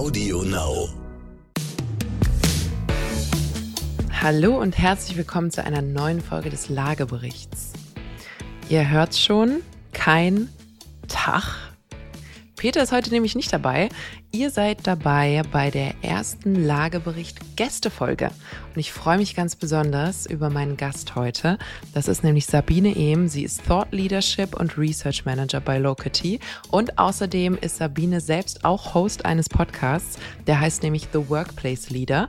Audio Now. Hallo und herzlich willkommen zu einer neuen Folge des Lageberichts. Ihr hört schon, kein Tag Peter ist heute nämlich nicht dabei. Ihr seid dabei bei der ersten Lagebericht Gästefolge. Und ich freue mich ganz besonders über meinen Gast heute. Das ist nämlich Sabine Ehm. Sie ist Thought Leadership und Research Manager bei Locity. Und außerdem ist Sabine selbst auch Host eines Podcasts. Der heißt nämlich The Workplace Leader.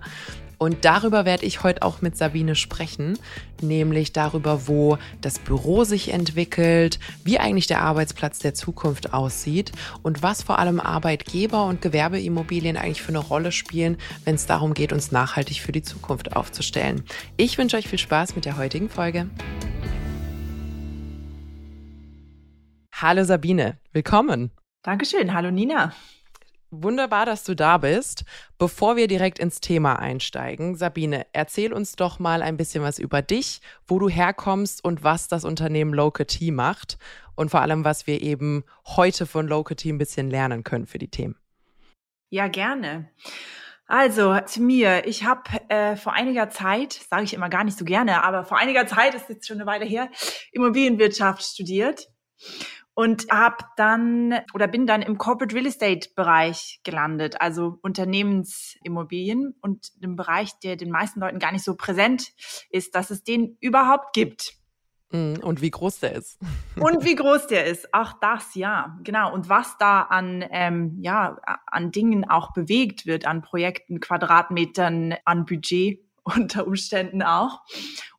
Und darüber werde ich heute auch mit Sabine sprechen, nämlich darüber, wo das Büro sich entwickelt, wie eigentlich der Arbeitsplatz der Zukunft aussieht und was vor allem Arbeitgeber und Gewerbeimmobilien eigentlich für eine Rolle spielen, wenn es darum geht, uns nachhaltig für die Zukunft aufzustellen. Ich wünsche euch viel Spaß mit der heutigen Folge. Hallo Sabine, willkommen. Dankeschön, hallo Nina. Wunderbar, dass du da bist. Bevor wir direkt ins Thema einsteigen, Sabine, erzähl uns doch mal ein bisschen was über dich, wo du herkommst und was das Unternehmen Locity macht und vor allem, was wir eben heute von Locity ein bisschen lernen können für die Themen. Ja, gerne. Also zu mir, ich habe äh, vor einiger Zeit, sage ich immer gar nicht so gerne, aber vor einiger Zeit, ist jetzt schon eine Weile her, Immobilienwirtschaft studiert und habe dann oder bin dann im Corporate Real Estate Bereich gelandet, also Unternehmensimmobilien und im Bereich, der den meisten Leuten gar nicht so präsent ist, dass es den überhaupt gibt. Mm, und wie groß der ist. Und wie groß der ist. Auch das, ja, genau. Und was da an, ähm, ja, an Dingen auch bewegt wird, an Projekten, Quadratmetern, an Budget unter Umständen auch.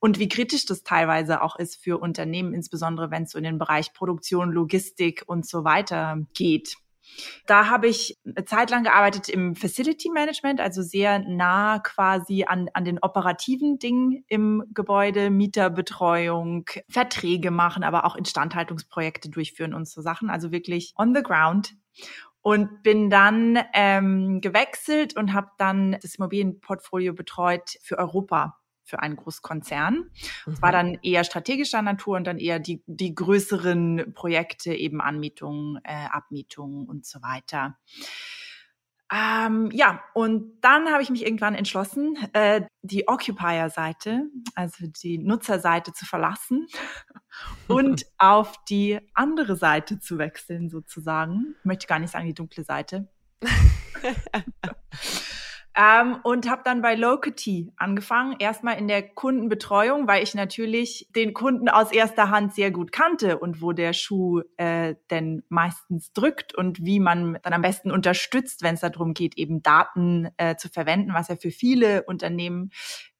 Und wie kritisch das teilweise auch ist für Unternehmen, insbesondere wenn es so in den Bereich Produktion, Logistik und so weiter geht. Da habe ich eine Zeit lang gearbeitet im Facility Management, also sehr nah quasi an, an den operativen Dingen im Gebäude, Mieterbetreuung, Verträge machen, aber auch Instandhaltungsprojekte durchführen und so Sachen. Also wirklich on the ground und bin dann ähm, gewechselt und habe dann das Immobilienportfolio betreut für Europa für einen Großkonzern. Es war mhm. dann eher strategischer Natur und dann eher die, die größeren Projekte, eben Anmietungen, äh, Abmietungen und so weiter. Ähm, ja, und dann habe ich mich irgendwann entschlossen, äh, die Occupier-Seite, also die Nutzerseite zu verlassen und auf die andere Seite zu wechseln, sozusagen. Ich möchte gar nicht sagen die dunkle Seite. Ähm, und habe dann bei Locity angefangen, erstmal in der Kundenbetreuung, weil ich natürlich den Kunden aus erster Hand sehr gut kannte und wo der Schuh äh, denn meistens drückt und wie man dann am besten unterstützt, wenn es darum geht, eben Daten äh, zu verwenden, was ja für viele Unternehmen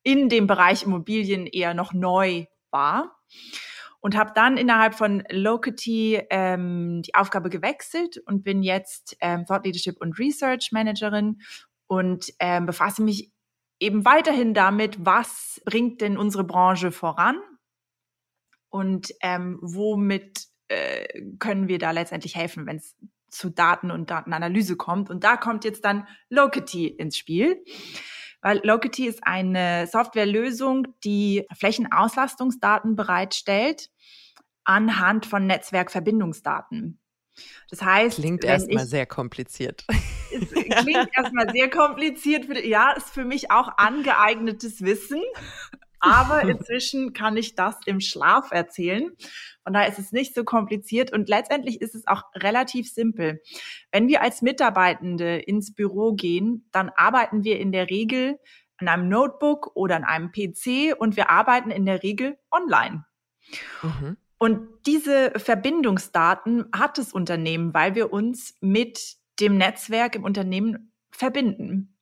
in dem Bereich Immobilien eher noch neu war. Und habe dann innerhalb von Locity ähm, die Aufgabe gewechselt und bin jetzt ähm, Thought Leadership und Research Managerin und ähm, befasse mich eben weiterhin damit, was bringt denn unsere Branche voran und ähm, womit äh, können wir da letztendlich helfen, wenn es zu Daten und Datenanalyse kommt. Und da kommt jetzt dann Locity ins Spiel. Weil Locity ist eine Softwarelösung, die Flächenauslastungsdaten bereitstellt anhand von Netzwerkverbindungsdaten. Das heißt, klingt erstmal sehr kompliziert. Es klingt erstmal sehr kompliziert. Für, ja, ist für mich auch angeeignetes Wissen. Aber inzwischen kann ich das im Schlaf erzählen. Von daher ist es nicht so kompliziert und letztendlich ist es auch relativ simpel. Wenn wir als Mitarbeitende ins Büro gehen, dann arbeiten wir in der Regel an einem Notebook oder an einem PC und wir arbeiten in der Regel online. Mhm. Und diese Verbindungsdaten hat das Unternehmen, weil wir uns mit dem Netzwerk im Unternehmen verbinden.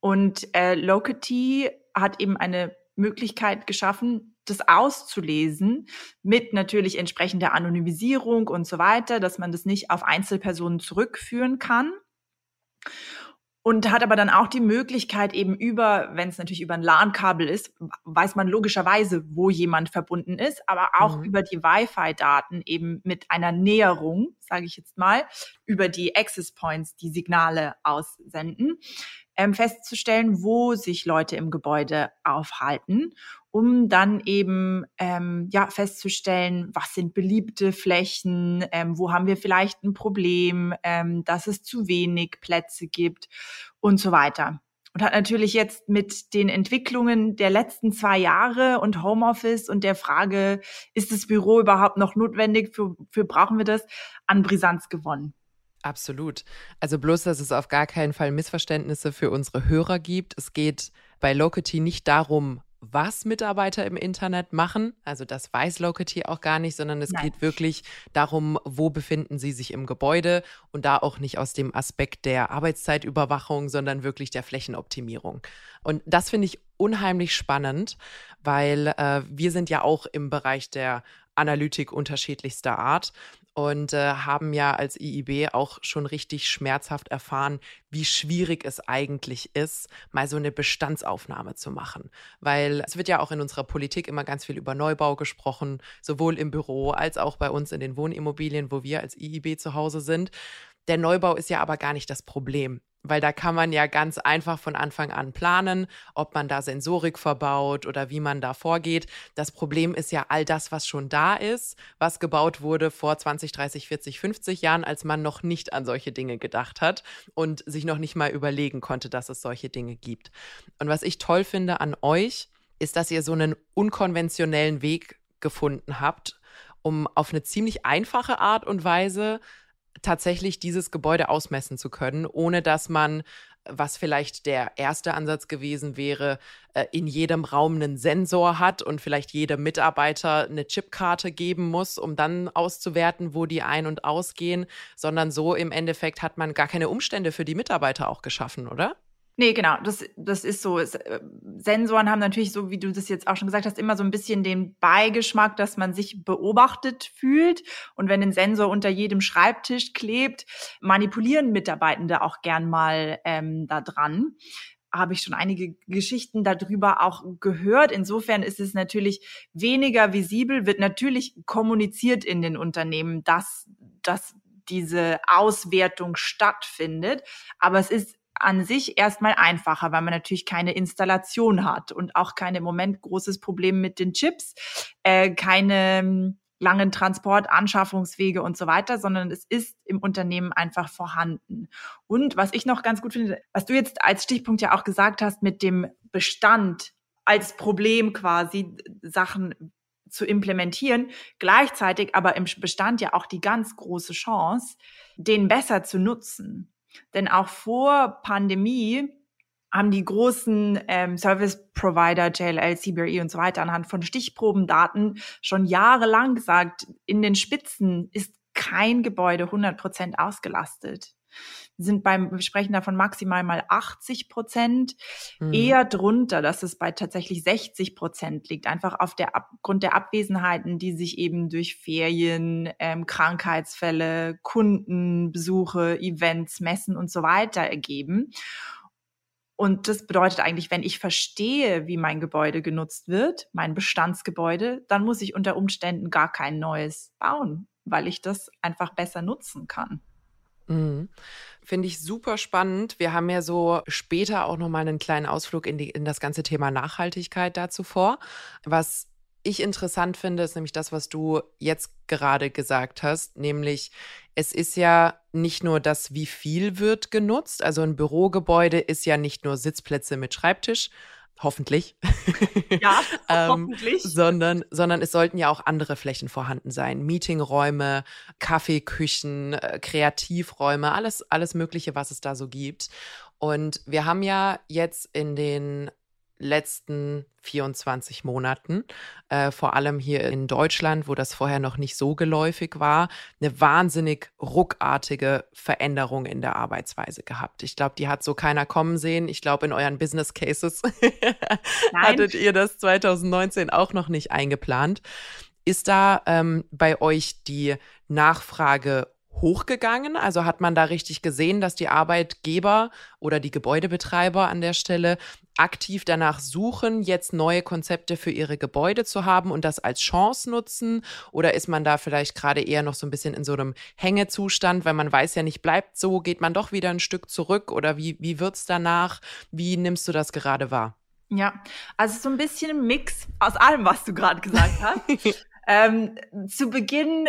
Und äh, Locity hat eben eine Möglichkeit geschaffen, das auszulesen mit natürlich entsprechender Anonymisierung und so weiter, dass man das nicht auf Einzelpersonen zurückführen kann und hat aber dann auch die Möglichkeit eben über, wenn es natürlich über ein LAN-Kabel ist, weiß man logischerweise, wo jemand verbunden ist, aber auch mhm. über die Wi-Fi-Daten eben mit einer Näherung, sage ich jetzt mal, über die Access Points die Signale aussenden, ähm, festzustellen, wo sich Leute im Gebäude aufhalten um dann eben ähm, ja festzustellen, was sind beliebte Flächen, ähm, wo haben wir vielleicht ein Problem, ähm, dass es zu wenig Plätze gibt und so weiter und hat natürlich jetzt mit den Entwicklungen der letzten zwei Jahre und Homeoffice und der Frage, ist das Büro überhaupt noch notwendig, für, für brauchen wir das, an Brisanz gewonnen. Absolut. Also bloß, dass es auf gar keinen Fall Missverständnisse für unsere Hörer gibt. Es geht bei Locity nicht darum, was Mitarbeiter im Internet machen. Also das weiß Locity auch gar nicht, sondern es Nein. geht wirklich darum, wo befinden sie sich im Gebäude und da auch nicht aus dem Aspekt der Arbeitszeitüberwachung, sondern wirklich der Flächenoptimierung. Und das finde ich unheimlich spannend, weil äh, wir sind ja auch im Bereich der Analytik unterschiedlichster Art und äh, haben ja als IIB auch schon richtig schmerzhaft erfahren, wie schwierig es eigentlich ist, mal so eine Bestandsaufnahme zu machen. Weil es wird ja auch in unserer Politik immer ganz viel über Neubau gesprochen, sowohl im Büro als auch bei uns in den Wohnimmobilien, wo wir als IIB zu Hause sind. Der Neubau ist ja aber gar nicht das Problem weil da kann man ja ganz einfach von Anfang an planen, ob man da Sensorik verbaut oder wie man da vorgeht. Das Problem ist ja all das, was schon da ist, was gebaut wurde vor 20, 30, 40, 50 Jahren, als man noch nicht an solche Dinge gedacht hat und sich noch nicht mal überlegen konnte, dass es solche Dinge gibt. Und was ich toll finde an euch, ist, dass ihr so einen unkonventionellen Weg gefunden habt, um auf eine ziemlich einfache Art und Weise tatsächlich dieses Gebäude ausmessen zu können, ohne dass man was vielleicht der erste Ansatz gewesen wäre, äh, in jedem Raum einen Sensor hat und vielleicht jedem Mitarbeiter eine Chipkarte geben muss, um dann auszuwerten, wo die ein- und ausgehen, sondern so im Endeffekt hat man gar keine Umstände für die Mitarbeiter auch geschaffen, oder? Nee, genau, das, das ist so. Äh, Sensoren haben natürlich, so wie du das jetzt auch schon gesagt hast, immer so ein bisschen den Beigeschmack, dass man sich beobachtet fühlt. Und wenn ein Sensor unter jedem Schreibtisch klebt, manipulieren Mitarbeitende auch gern mal ähm, da dran habe ich schon einige Geschichten darüber auch gehört. Insofern ist es natürlich weniger visibel, wird natürlich kommuniziert in den Unternehmen, dass, dass diese Auswertung stattfindet. Aber es ist an sich erstmal einfacher, weil man natürlich keine Installation hat und auch kein im Moment großes Problem mit den Chips, äh, keine ähm, langen Transport, Anschaffungswege und so weiter, sondern es ist im Unternehmen einfach vorhanden. Und was ich noch ganz gut finde, was du jetzt als Stichpunkt ja auch gesagt hast mit dem Bestand als Problem quasi Sachen zu implementieren, gleichzeitig aber im Bestand ja auch die ganz große Chance, den besser zu nutzen. Denn auch vor Pandemie haben die großen ähm, Service Provider, JLL, CBRE und so weiter anhand von Stichprobendaten schon jahrelang gesagt, in den Spitzen ist kein Gebäude 100 Prozent ausgelastet. Sind beim, wir sprechen davon maximal mal 80 Prozent, mhm. eher drunter, dass es bei tatsächlich 60 Prozent liegt, einfach auf der Grund der Abwesenheiten, die sich eben durch Ferien, ähm, Krankheitsfälle, Kundenbesuche, Events, Messen und so weiter ergeben. Und das bedeutet eigentlich, wenn ich verstehe, wie mein Gebäude genutzt wird, mein Bestandsgebäude, dann muss ich unter Umständen gar kein neues bauen, weil ich das einfach besser nutzen kann. Mhm. Finde ich super spannend. Wir haben ja so später auch nochmal einen kleinen Ausflug in, die, in das ganze Thema Nachhaltigkeit dazu vor. Was ich interessant finde, ist nämlich das, was du jetzt gerade gesagt hast, nämlich es ist ja nicht nur das, wie viel wird genutzt. Also ein Bürogebäude ist ja nicht nur Sitzplätze mit Schreibtisch, hoffentlich. Ja, ähm, hoffentlich. Sondern, sondern es sollten ja auch andere Flächen vorhanden sein. Meetingräume, Kaffeeküchen, äh, Kreativräume, alles, alles Mögliche, was es da so gibt. Und wir haben ja jetzt in den letzten 24 Monaten, äh, vor allem hier in Deutschland, wo das vorher noch nicht so geläufig war, eine wahnsinnig ruckartige Veränderung in der Arbeitsweise gehabt. Ich glaube, die hat so keiner kommen sehen. Ich glaube, in euren Business Cases hattet ihr das 2019 auch noch nicht eingeplant. Ist da ähm, bei euch die Nachfrage hochgegangen? Also hat man da richtig gesehen, dass die Arbeitgeber oder die Gebäudebetreiber an der Stelle aktiv danach suchen, jetzt neue Konzepte für ihre Gebäude zu haben und das als Chance nutzen? Oder ist man da vielleicht gerade eher noch so ein bisschen in so einem Hängezustand, weil man weiß ja nicht, bleibt so, geht man doch wieder ein Stück zurück oder wie, wie wird's danach? Wie nimmst du das gerade wahr? Ja, also so ein bisschen ein Mix aus allem, was du gerade gesagt hast. ähm, zu Beginn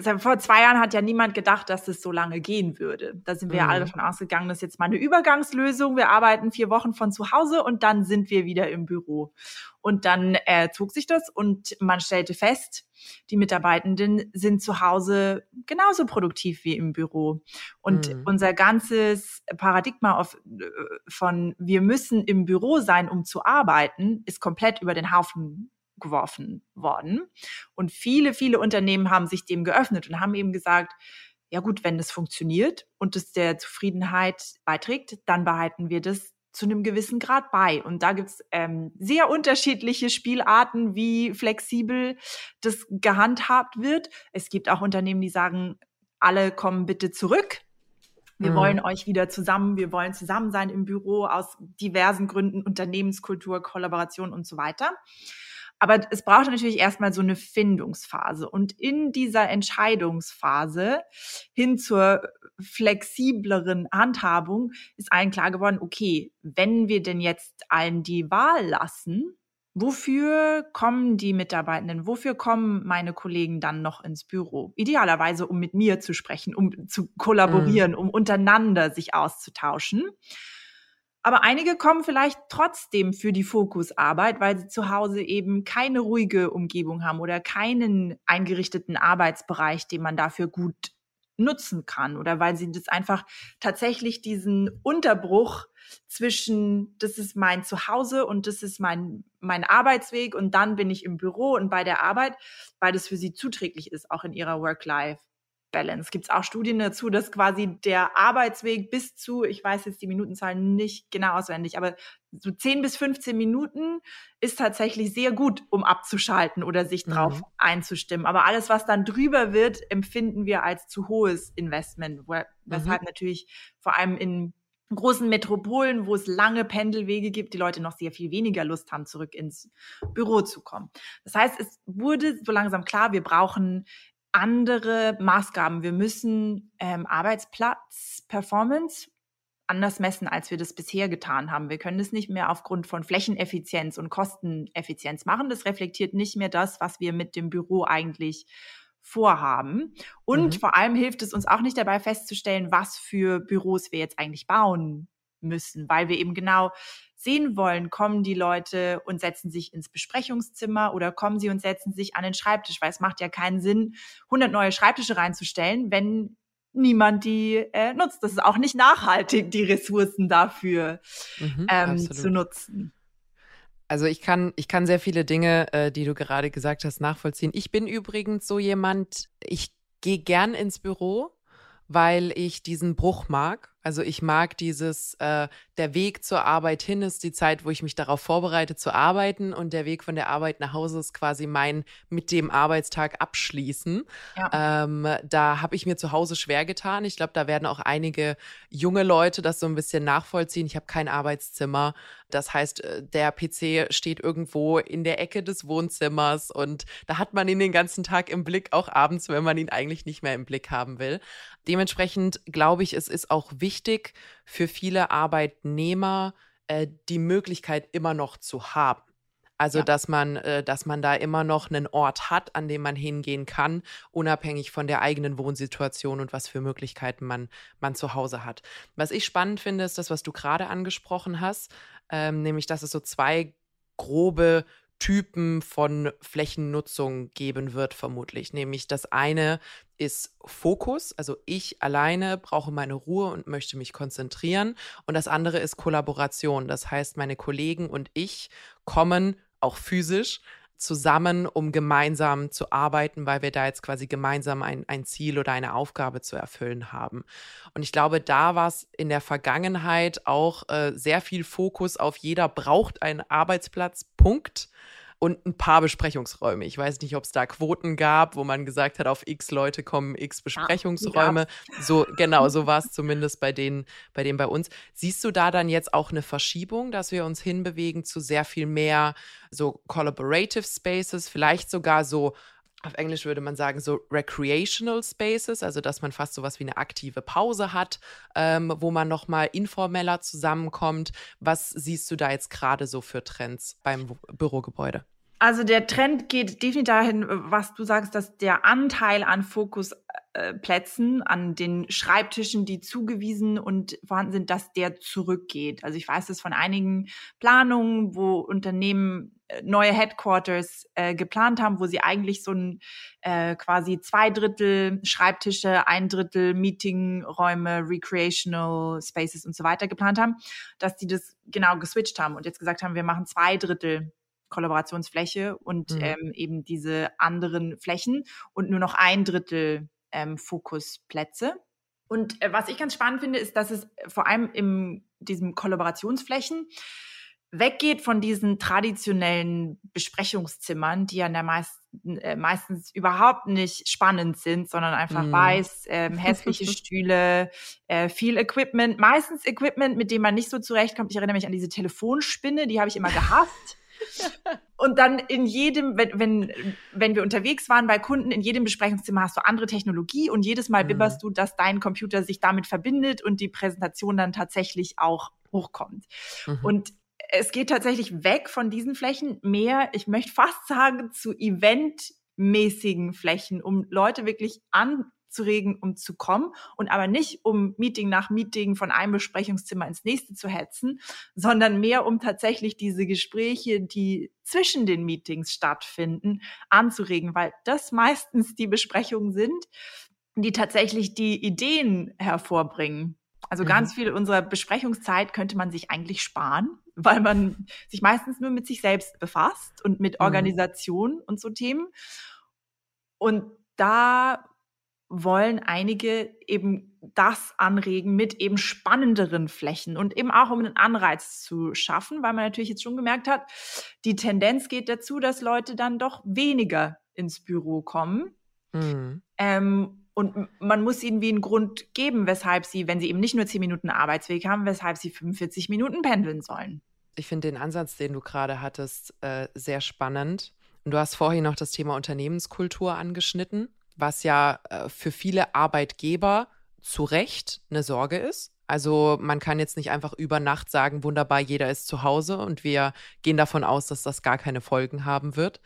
vor zwei Jahren hat ja niemand gedacht, dass es so lange gehen würde. Da sind wir mhm. ja alle davon ausgegangen, das ist jetzt mal eine Übergangslösung. Wir arbeiten vier Wochen von zu Hause und dann sind wir wieder im Büro. Und dann äh, zog sich das und man stellte fest, die Mitarbeitenden sind zu Hause genauso produktiv wie im Büro. Und mhm. unser ganzes Paradigma auf, äh, von wir müssen im Büro sein, um zu arbeiten, ist komplett über den Haufen geworfen worden. Und viele, viele Unternehmen haben sich dem geöffnet und haben eben gesagt, ja gut, wenn das funktioniert und es der Zufriedenheit beiträgt, dann behalten wir das zu einem gewissen Grad bei. Und da gibt's ähm, sehr unterschiedliche Spielarten, wie flexibel das gehandhabt wird. Es gibt auch Unternehmen, die sagen, alle kommen bitte zurück. Wir mhm. wollen euch wieder zusammen, wir wollen zusammen sein im Büro aus diversen Gründen, Unternehmenskultur, Kollaboration und so weiter. Aber es braucht natürlich erstmal so eine Findungsphase. Und in dieser Entscheidungsphase hin zur flexibleren Handhabung ist allen klar geworden, okay, wenn wir denn jetzt allen die Wahl lassen, Wofür kommen die Mitarbeitenden? Wofür kommen meine Kollegen dann noch ins Büro? Idealerweise, um mit mir zu sprechen, um zu kollaborieren, mhm. um untereinander sich auszutauschen. Aber einige kommen vielleicht trotzdem für die Fokusarbeit, weil sie zu Hause eben keine ruhige Umgebung haben oder keinen eingerichteten Arbeitsbereich, den man dafür gut nutzen kann oder weil sie das einfach tatsächlich diesen Unterbruch zwischen das ist mein Zuhause und das ist mein mein Arbeitsweg und dann bin ich im Büro und bei der Arbeit, weil das für sie zuträglich ist, auch in ihrer Work-Life Balance. Gibt es auch Studien dazu, dass quasi der Arbeitsweg bis zu, ich weiß jetzt die Minutenzahlen nicht genau auswendig, aber so 10 bis 15 Minuten ist tatsächlich sehr gut, um abzuschalten oder sich drauf mhm. einzustimmen. Aber alles, was dann drüber wird, empfinden wir als zu hohes Investment, weshalb mhm. natürlich vor allem in großen Metropolen, wo es lange Pendelwege gibt, die Leute noch sehr viel weniger Lust haben, zurück ins Büro zu kommen. Das heißt, es wurde so langsam klar, wir brauchen andere Maßgaben. Wir müssen ähm, Arbeitsplatz-Performance anders messen, als wir das bisher getan haben. Wir können es nicht mehr aufgrund von Flächeneffizienz und Kosteneffizienz machen. Das reflektiert nicht mehr das, was wir mit dem Büro eigentlich vorhaben. Und mhm. vor allem hilft es uns auch nicht dabei festzustellen, was für Büros wir jetzt eigentlich bauen müssen, weil wir eben genau sehen wollen, kommen die Leute und setzen sich ins Besprechungszimmer oder kommen sie und setzen sich an den Schreibtisch, weil es macht ja keinen Sinn, 100 neue Schreibtische reinzustellen, wenn niemand die äh, nutzt. Das ist auch nicht nachhaltig, die Ressourcen dafür mhm, ähm, zu nutzen. Also ich kann, ich kann sehr viele Dinge, äh, die du gerade gesagt hast, nachvollziehen. Ich bin übrigens so jemand, ich gehe gern ins Büro, weil ich diesen Bruch mag. Also ich mag dieses, äh, der Weg zur Arbeit hin ist die Zeit, wo ich mich darauf vorbereite zu arbeiten und der Weg von der Arbeit nach Hause ist quasi mein mit dem Arbeitstag abschließen. Ja. Ähm, da habe ich mir zu Hause schwer getan. Ich glaube, da werden auch einige junge Leute das so ein bisschen nachvollziehen. Ich habe kein Arbeitszimmer. Das heißt, äh, der PC steht irgendwo in der Ecke des Wohnzimmers und da hat man ihn den ganzen Tag im Blick, auch abends, wenn man ihn eigentlich nicht mehr im Blick haben will. Dementsprechend glaube ich, es ist auch wichtig für viele Arbeitnehmer, äh, die Möglichkeit immer noch zu haben. Also, ja. dass man, äh, dass man da immer noch einen Ort hat, an dem man hingehen kann, unabhängig von der eigenen Wohnsituation und was für Möglichkeiten man, man zu Hause hat. Was ich spannend finde, ist das, was du gerade angesprochen hast, ähm, nämlich, dass es so zwei grobe Typen von Flächennutzung geben wird, vermutlich. Nämlich das eine ist Fokus, also ich alleine brauche meine Ruhe und möchte mich konzentrieren. Und das andere ist Kollaboration. Das heißt, meine Kollegen und ich kommen auch physisch zusammen, um gemeinsam zu arbeiten, weil wir da jetzt quasi gemeinsam ein, ein Ziel oder eine Aufgabe zu erfüllen haben. Und ich glaube, da war es in der Vergangenheit auch äh, sehr viel Fokus auf jeder braucht einen Arbeitsplatz, Punkt und ein paar Besprechungsräume. Ich weiß nicht, ob es da Quoten gab, wo man gesagt hat, auf x Leute kommen x ah, Besprechungsräume. Ja, so, genau, so war es zumindest bei denen, bei denen bei uns. Siehst du da dann jetzt auch eine Verschiebung, dass wir uns hinbewegen zu sehr viel mehr so Collaborative Spaces, vielleicht sogar so auf Englisch würde man sagen, so recreational spaces, also dass man fast so was wie eine aktive Pause hat, ähm, wo man nochmal informeller zusammenkommt. Was siehst du da jetzt gerade so für Trends beim Bürogebäude? Also der Trend geht definitiv dahin, was du sagst, dass der Anteil an Fokusplätzen, äh, an den Schreibtischen, die zugewiesen und vorhanden sind, dass der zurückgeht. Also ich weiß das von einigen Planungen, wo Unternehmen äh, neue Headquarters äh, geplant haben, wo sie eigentlich so ein äh, quasi zwei Drittel Schreibtische, ein Drittel Meetingräume, Recreational Spaces und so weiter geplant haben, dass die das genau geswitcht haben und jetzt gesagt haben, wir machen zwei Drittel Kollaborationsfläche und mhm. ähm, eben diese anderen Flächen und nur noch ein Drittel ähm, Fokusplätze. Und äh, was ich ganz spannend finde, ist, dass es vor allem in diesem Kollaborationsflächen weggeht von diesen traditionellen Besprechungszimmern, die ja der meisten, äh, meistens überhaupt nicht spannend sind, sondern einfach mm. weiß, äh, hässliche Stühle, äh, viel Equipment, meistens Equipment, mit dem man nicht so zurechtkommt. Ich erinnere mich an diese Telefonspinne, die habe ich immer gehasst. Und dann in jedem, wenn, wenn, wenn wir unterwegs waren bei Kunden, in jedem Besprechungszimmer hast du andere Technologie und jedes Mal mhm. bibberst du, dass dein Computer sich damit verbindet und die Präsentation dann tatsächlich auch hochkommt. Mhm. Und es geht tatsächlich weg von diesen Flächen mehr, ich möchte fast sagen, zu eventmäßigen Flächen, um Leute wirklich an zu regen, um zu kommen und aber nicht um Meeting nach Meeting von einem Besprechungszimmer ins nächste zu hetzen, sondern mehr um tatsächlich diese Gespräche, die zwischen den Meetings stattfinden, anzuregen, weil das meistens die Besprechungen sind, die tatsächlich die Ideen hervorbringen. Also mhm. ganz viel unserer Besprechungszeit könnte man sich eigentlich sparen, weil man sich meistens nur mit sich selbst befasst und mit mhm. Organisation mhm. und so Themen. Und da wollen einige eben das anregen mit eben spannenderen Flächen und eben auch um einen Anreiz zu schaffen, weil man natürlich jetzt schon gemerkt hat, die Tendenz geht dazu, dass Leute dann doch weniger ins Büro kommen. Mhm. Ähm, und man muss ihnen wie einen Grund geben, weshalb sie, wenn sie eben nicht nur zehn Minuten Arbeitsweg haben, weshalb sie 45 Minuten pendeln sollen. Ich finde den Ansatz, den du gerade hattest, äh, sehr spannend. Und du hast vorhin noch das Thema Unternehmenskultur angeschnitten was ja äh, für viele Arbeitgeber zu Recht eine Sorge ist. Also man kann jetzt nicht einfach über Nacht sagen, wunderbar, jeder ist zu Hause und wir gehen davon aus, dass das gar keine Folgen haben wird.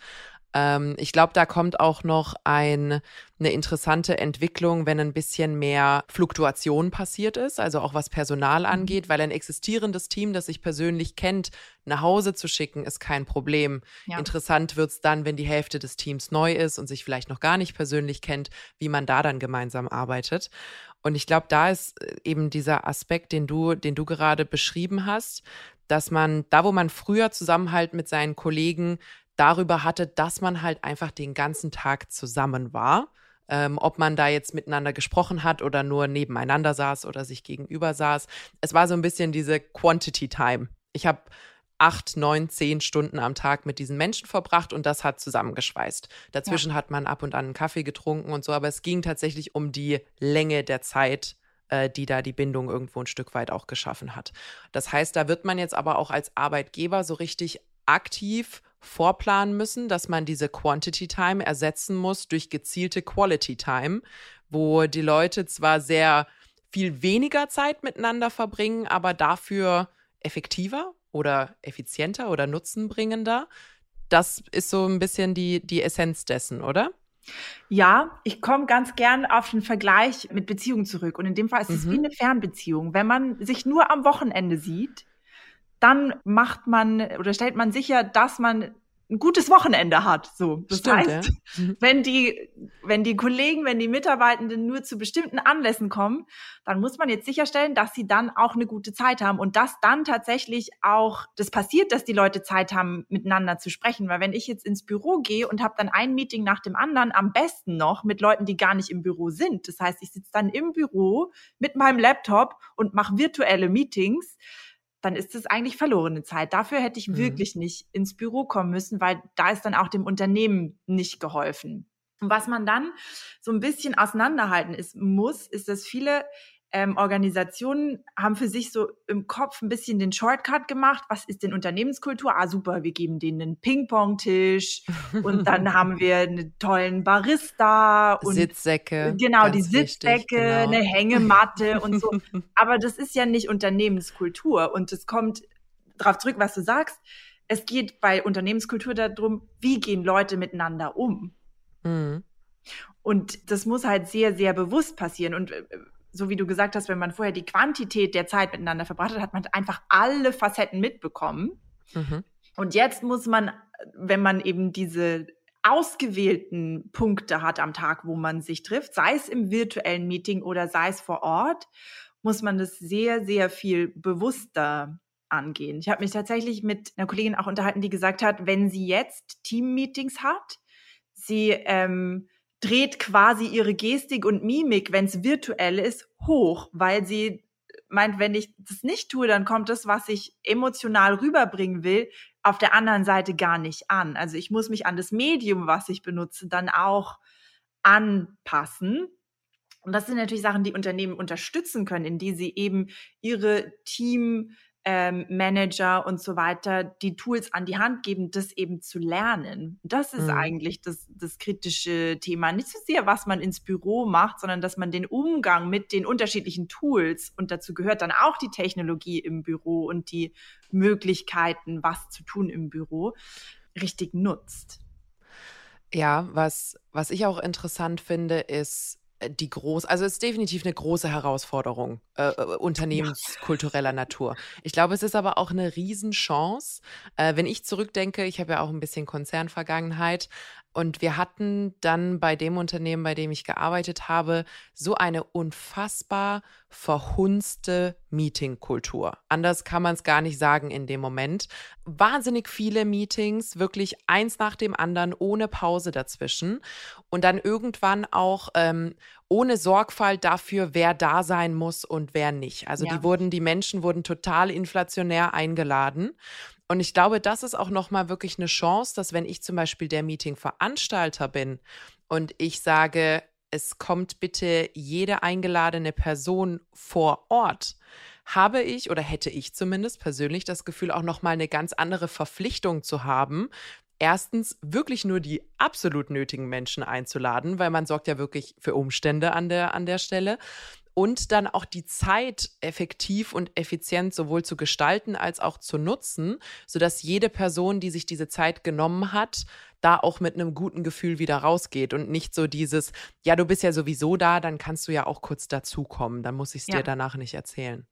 Ähm, ich glaube, da kommt auch noch ein, eine interessante Entwicklung, wenn ein bisschen mehr Fluktuation passiert ist, also auch was Personal mhm. angeht, weil ein existierendes Team, das sich persönlich kennt, nach Hause zu schicken, ist kein Problem. Ja. Interessant wird es dann, wenn die Hälfte des Teams neu ist und sich vielleicht noch gar nicht persönlich kennt, wie man da dann gemeinsam arbeitet. Und ich glaube, da ist äh, eben dieser Aspekt, den du, den du gerade beschrieben hast, dass man da, wo man früher Zusammenhalt mit seinen Kollegen darüber hatte, dass man halt einfach den ganzen Tag zusammen war. Ähm, ob man da jetzt miteinander gesprochen hat oder nur nebeneinander saß oder sich gegenüber saß. Es war so ein bisschen diese Quantity Time. Ich habe acht, neun, zehn Stunden am Tag mit diesen Menschen verbracht und das hat zusammengeschweißt. Dazwischen ja. hat man ab und an einen Kaffee getrunken und so, aber es ging tatsächlich um die Länge der Zeit, äh, die da die Bindung irgendwo ein Stück weit auch geschaffen hat. Das heißt, da wird man jetzt aber auch als Arbeitgeber so richtig aktiv vorplanen müssen, dass man diese Quantity Time ersetzen muss durch gezielte Quality Time, wo die Leute zwar sehr viel weniger Zeit miteinander verbringen, aber dafür effektiver oder effizienter oder nutzenbringender. Das ist so ein bisschen die, die Essenz dessen, oder? Ja, ich komme ganz gern auf den Vergleich mit Beziehungen zurück. Und in dem Fall ist es mhm. wie eine Fernbeziehung. Wenn man sich nur am Wochenende sieht, dann macht man oder stellt man sicher, dass man ein gutes Wochenende hat. So, das Stimmt, heißt, ja. Mhm. wenn die, wenn die Kollegen, wenn die Mitarbeitenden nur zu bestimmten Anlässen kommen, dann muss man jetzt sicherstellen, dass sie dann auch eine gute Zeit haben und dass dann tatsächlich auch das passiert, dass die Leute Zeit haben, miteinander zu sprechen. Weil wenn ich jetzt ins Büro gehe und habe dann ein Meeting nach dem anderen, am besten noch mit Leuten, die gar nicht im Büro sind. Das heißt, ich sitze dann im Büro mit meinem Laptop und mache virtuelle Meetings dann ist es eigentlich verlorene Zeit. Dafür hätte ich mhm. wirklich nicht ins Büro kommen müssen, weil da ist dann auch dem Unternehmen nicht geholfen. Und was man dann so ein bisschen auseinanderhalten ist, muss, ist, dass viele ähm, Organisationen haben für sich so im Kopf ein bisschen den Shortcut gemacht. Was ist denn Unternehmenskultur? Ah, super, wir geben denen einen Ping-Pong-Tisch und dann haben wir einen tollen Barista und Sitzsäcke. Genau, die Sitzsäcke, wichtig, genau. eine Hängematte und so. Aber das ist ja nicht Unternehmenskultur und es kommt darauf zurück, was du sagst. Es geht bei Unternehmenskultur darum, wie gehen Leute miteinander um. Mhm. Und das muss halt sehr, sehr bewusst passieren. Und äh, so wie du gesagt hast, wenn man vorher die Quantität der Zeit miteinander verbracht hat, hat man einfach alle Facetten mitbekommen. Mhm. Und jetzt muss man, wenn man eben diese ausgewählten Punkte hat am Tag, wo man sich trifft, sei es im virtuellen Meeting oder sei es vor Ort, muss man das sehr, sehr viel bewusster angehen. Ich habe mich tatsächlich mit einer Kollegin auch unterhalten, die gesagt hat, wenn sie jetzt Team-Meetings hat, sie ähm, dreht quasi ihre Gestik und Mimik, wenn es virtuell ist, hoch, weil sie meint, wenn ich das nicht tue, dann kommt das, was ich emotional rüberbringen will, auf der anderen Seite gar nicht an. Also ich muss mich an das Medium, was ich benutze, dann auch anpassen. Und das sind natürlich Sachen, die Unternehmen unterstützen können, indem sie eben ihre Team ähm, Manager und so weiter die Tools an die Hand geben, das eben zu lernen. Das ist mhm. eigentlich das, das kritische Thema. Nicht so sehr, was man ins Büro macht, sondern dass man den Umgang mit den unterschiedlichen Tools und dazu gehört dann auch die Technologie im Büro und die Möglichkeiten, was zu tun im Büro, richtig nutzt. Ja, was, was ich auch interessant finde, ist, die groß, also es ist definitiv eine große Herausforderung äh, äh unternehmenskultureller ja. Natur. Ich glaube, es ist aber auch eine Riesenchance. Äh, wenn ich zurückdenke, ich habe ja auch ein bisschen Konzernvergangenheit, und wir hatten dann bei dem Unternehmen, bei dem ich gearbeitet habe, so eine unfassbar verhunzte Meetingkultur. Anders kann man es gar nicht sagen in dem Moment. Wahnsinnig viele Meetings, wirklich eins nach dem anderen, ohne Pause dazwischen. Und dann irgendwann auch ähm, ohne Sorgfalt dafür, wer da sein muss und wer nicht. Also ja. die wurden, die Menschen wurden total inflationär eingeladen. Und ich glaube, das ist auch nochmal wirklich eine Chance, dass wenn ich zum Beispiel der Meeting-Veranstalter bin und ich sage, es kommt bitte jede eingeladene Person vor Ort, habe ich oder hätte ich zumindest persönlich das Gefühl, auch nochmal eine ganz andere Verpflichtung zu haben, erstens wirklich nur die absolut nötigen Menschen einzuladen, weil man sorgt ja wirklich für Umstände an der, an der Stelle und dann auch die Zeit effektiv und effizient sowohl zu gestalten als auch zu nutzen, sodass jede Person, die sich diese Zeit genommen hat, da auch mit einem guten Gefühl wieder rausgeht und nicht so dieses, ja, du bist ja sowieso da, dann kannst du ja auch kurz dazukommen, dann muss ich es ja. dir danach nicht erzählen.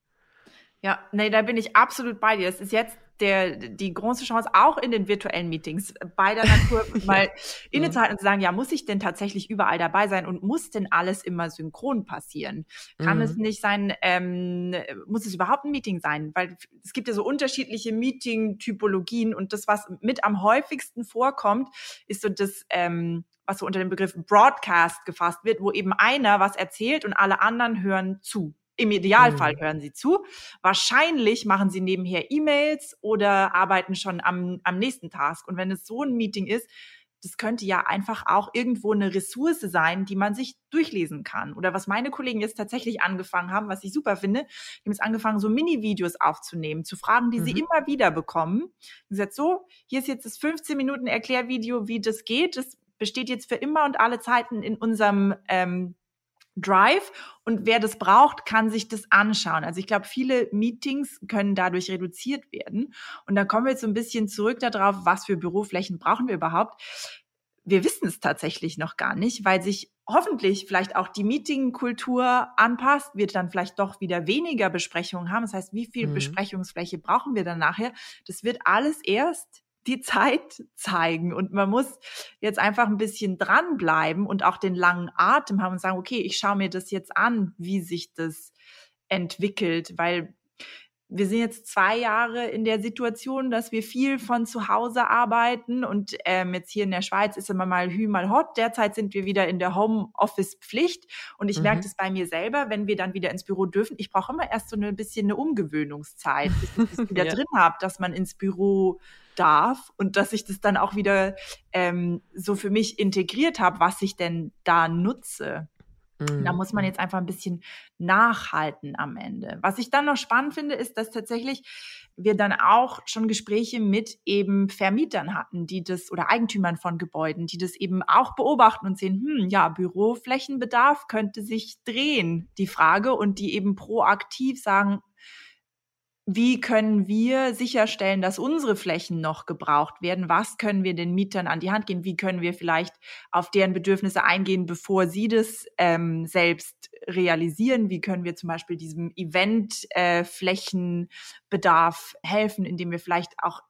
Ja, nee, da bin ich absolut bei dir. Es ist jetzt der, die große Chance, auch in den virtuellen Meetings beider Natur mal innezuhalten und zu sagen, ja, muss ich denn tatsächlich überall dabei sein und muss denn alles immer synchron passieren? Kann mhm. es nicht sein, ähm, muss es überhaupt ein Meeting sein? Weil es gibt ja so unterschiedliche Meeting-Typologien und das, was mit am häufigsten vorkommt, ist so das, ähm, was so unter dem Begriff Broadcast gefasst wird, wo eben einer was erzählt und alle anderen hören zu. Im Idealfall mhm. hören sie zu. Wahrscheinlich machen sie nebenher E-Mails oder arbeiten schon am, am nächsten Task. Und wenn es so ein Meeting ist, das könnte ja einfach auch irgendwo eine Ressource sein, die man sich durchlesen kann. Oder was meine Kollegen jetzt tatsächlich angefangen haben, was ich super finde, die haben jetzt angefangen, so Mini-Videos aufzunehmen, zu Fragen, die mhm. sie immer wieder bekommen. Und gesagt, so, hier ist jetzt das 15 Minuten Erklärvideo, wie das geht. Das besteht jetzt für immer und alle Zeiten in unserem ähm, Drive und wer das braucht, kann sich das anschauen. Also ich glaube, viele Meetings können dadurch reduziert werden. Und da kommen wir jetzt so ein bisschen zurück darauf, was für Büroflächen brauchen wir überhaupt. Wir wissen es tatsächlich noch gar nicht, weil sich hoffentlich vielleicht auch die Meetingkultur anpasst, wir dann vielleicht doch wieder weniger Besprechungen haben. Das heißt, wie viel mhm. Besprechungsfläche brauchen wir dann nachher? Das wird alles erst die Zeit zeigen. Und man muss jetzt einfach ein bisschen dranbleiben und auch den langen Atem haben und sagen, okay, ich schaue mir das jetzt an, wie sich das entwickelt, weil wir sind jetzt zwei Jahre in der Situation, dass wir viel von zu Hause arbeiten und ähm, jetzt hier in der Schweiz ist immer mal hü, mal hot. Derzeit sind wir wieder in der Homeoffice-Pflicht und ich mhm. merke das bei mir selber, wenn wir dann wieder ins Büro dürfen. Ich brauche immer erst so ein bisschen eine Umgewöhnungszeit, bis ich das wieder ja. drin habe, dass man ins Büro darf und dass ich das dann auch wieder ähm, so für mich integriert habe, was ich denn da nutze. Da muss man mhm. jetzt einfach ein bisschen nachhalten am Ende. Was ich dann noch spannend finde, ist, dass tatsächlich wir dann auch schon Gespräche mit eben Vermietern hatten, die das oder Eigentümern von Gebäuden, die das eben auch beobachten und sehen, hm, ja, Büroflächenbedarf könnte sich drehen, die Frage, und die eben proaktiv sagen, wie können wir sicherstellen, dass unsere Flächen noch gebraucht werden? Was können wir den Mietern an die Hand geben? Wie können wir vielleicht auf deren Bedürfnisse eingehen, bevor sie das ähm, selbst realisieren? Wie können wir zum Beispiel diesem Eventflächenbedarf äh, helfen, indem wir vielleicht auch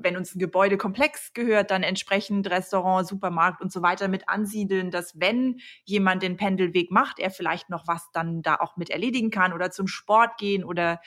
wenn uns ein Gebäudekomplex gehört, dann entsprechend Restaurant, Supermarkt und so weiter mit ansiedeln, dass wenn jemand den Pendelweg macht, er vielleicht noch was dann da auch mit erledigen kann oder zum Sport gehen oder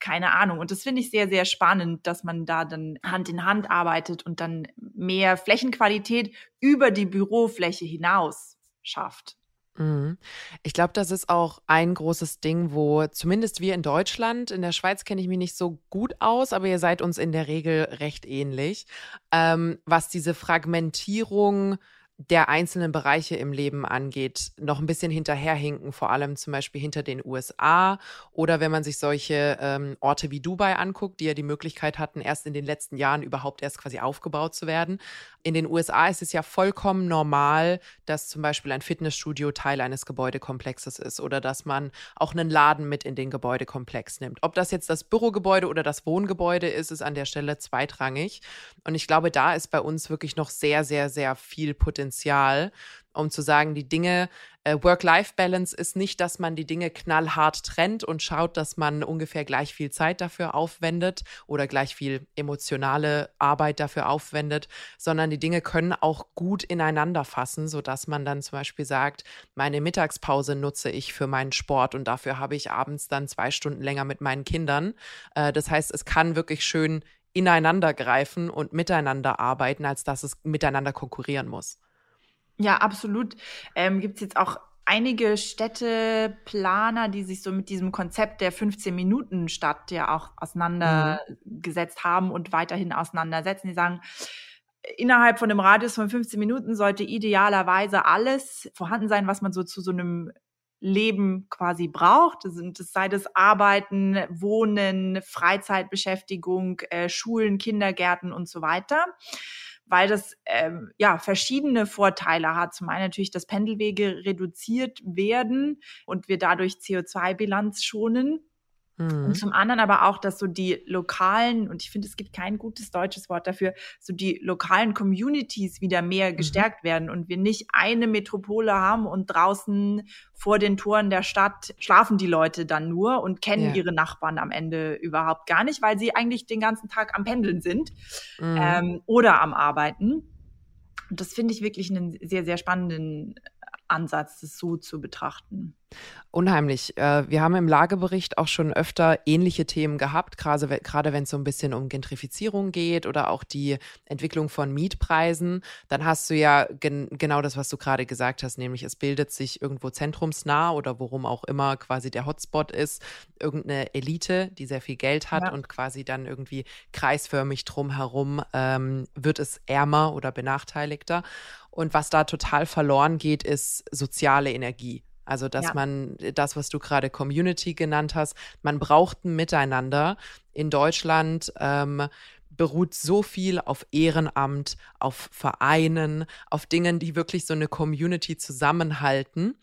keine Ahnung. Und das finde ich sehr, sehr spannend, dass man da dann Hand in Hand arbeitet und dann mehr Flächenqualität über die Bürofläche hinaus schafft. Mhm. Ich glaube, das ist auch ein großes Ding, wo zumindest wir in Deutschland, in der Schweiz kenne ich mich nicht so gut aus, aber ihr seid uns in der Regel recht ähnlich, ähm, was diese Fragmentierung der einzelnen Bereiche im Leben angeht, noch ein bisschen hinterherhinken, vor allem zum Beispiel hinter den USA oder wenn man sich solche ähm, Orte wie Dubai anguckt, die ja die Möglichkeit hatten, erst in den letzten Jahren überhaupt erst quasi aufgebaut zu werden. In den USA ist es ja vollkommen normal, dass zum Beispiel ein Fitnessstudio Teil eines Gebäudekomplexes ist oder dass man auch einen Laden mit in den Gebäudekomplex nimmt. Ob das jetzt das Bürogebäude oder das Wohngebäude ist, ist an der Stelle zweitrangig. Und ich glaube, da ist bei uns wirklich noch sehr, sehr, sehr viel Potenzial Potenzial, um zu sagen, die Dinge, äh, Work-Life-Balance ist nicht, dass man die Dinge knallhart trennt und schaut, dass man ungefähr gleich viel Zeit dafür aufwendet oder gleich viel emotionale Arbeit dafür aufwendet, sondern die Dinge können auch gut ineinander fassen, sodass man dann zum Beispiel sagt, meine Mittagspause nutze ich für meinen Sport und dafür habe ich abends dann zwei Stunden länger mit meinen Kindern. Äh, das heißt, es kann wirklich schön ineinander greifen und miteinander arbeiten, als dass es miteinander konkurrieren muss. Ja, absolut. Ähm, Gibt es jetzt auch einige Städteplaner, die sich so mit diesem Konzept der 15-Minuten-Stadt ja auch auseinandergesetzt mhm. haben und weiterhin auseinandersetzen. Die sagen, innerhalb von einem Radius von 15 Minuten sollte idealerweise alles vorhanden sein, was man so zu so einem Leben quasi braucht. Das, sind, das sei das Arbeiten, Wohnen, Freizeitbeschäftigung, äh, Schulen, Kindergärten und so weiter weil das ähm, ja verschiedene Vorteile hat. Zum einen natürlich, dass Pendelwege reduziert werden und wir dadurch CO2-Bilanz schonen. Und mhm. zum anderen aber auch, dass so die lokalen, und ich finde, es gibt kein gutes deutsches Wort dafür, so die lokalen Communities wieder mehr mhm. gestärkt mhm. werden und wir nicht eine Metropole haben und draußen vor den Toren der Stadt schlafen die Leute dann nur und kennen ja. ihre Nachbarn am Ende überhaupt gar nicht, weil sie eigentlich den ganzen Tag am Pendeln sind mhm. ähm, oder am Arbeiten. Und das finde ich wirklich einen sehr, sehr spannenden Ansatz, das so zu betrachten. Unheimlich. Äh, wir haben im Lagebericht auch schon öfter ähnliche Themen gehabt, gerade wenn es so ein bisschen um Gentrifizierung geht oder auch die Entwicklung von Mietpreisen. Dann hast du ja gen genau das, was du gerade gesagt hast, nämlich es bildet sich irgendwo zentrumsnah oder worum auch immer quasi der Hotspot ist, irgendeine Elite, die sehr viel Geld hat ja. und quasi dann irgendwie kreisförmig drumherum ähm, wird es ärmer oder benachteiligter. Und was da total verloren geht, ist soziale Energie. Also, dass ja. man das, was du gerade Community genannt hast, man braucht ein Miteinander. In Deutschland ähm, beruht so viel auf Ehrenamt, auf Vereinen, auf Dingen, die wirklich so eine Community zusammenhalten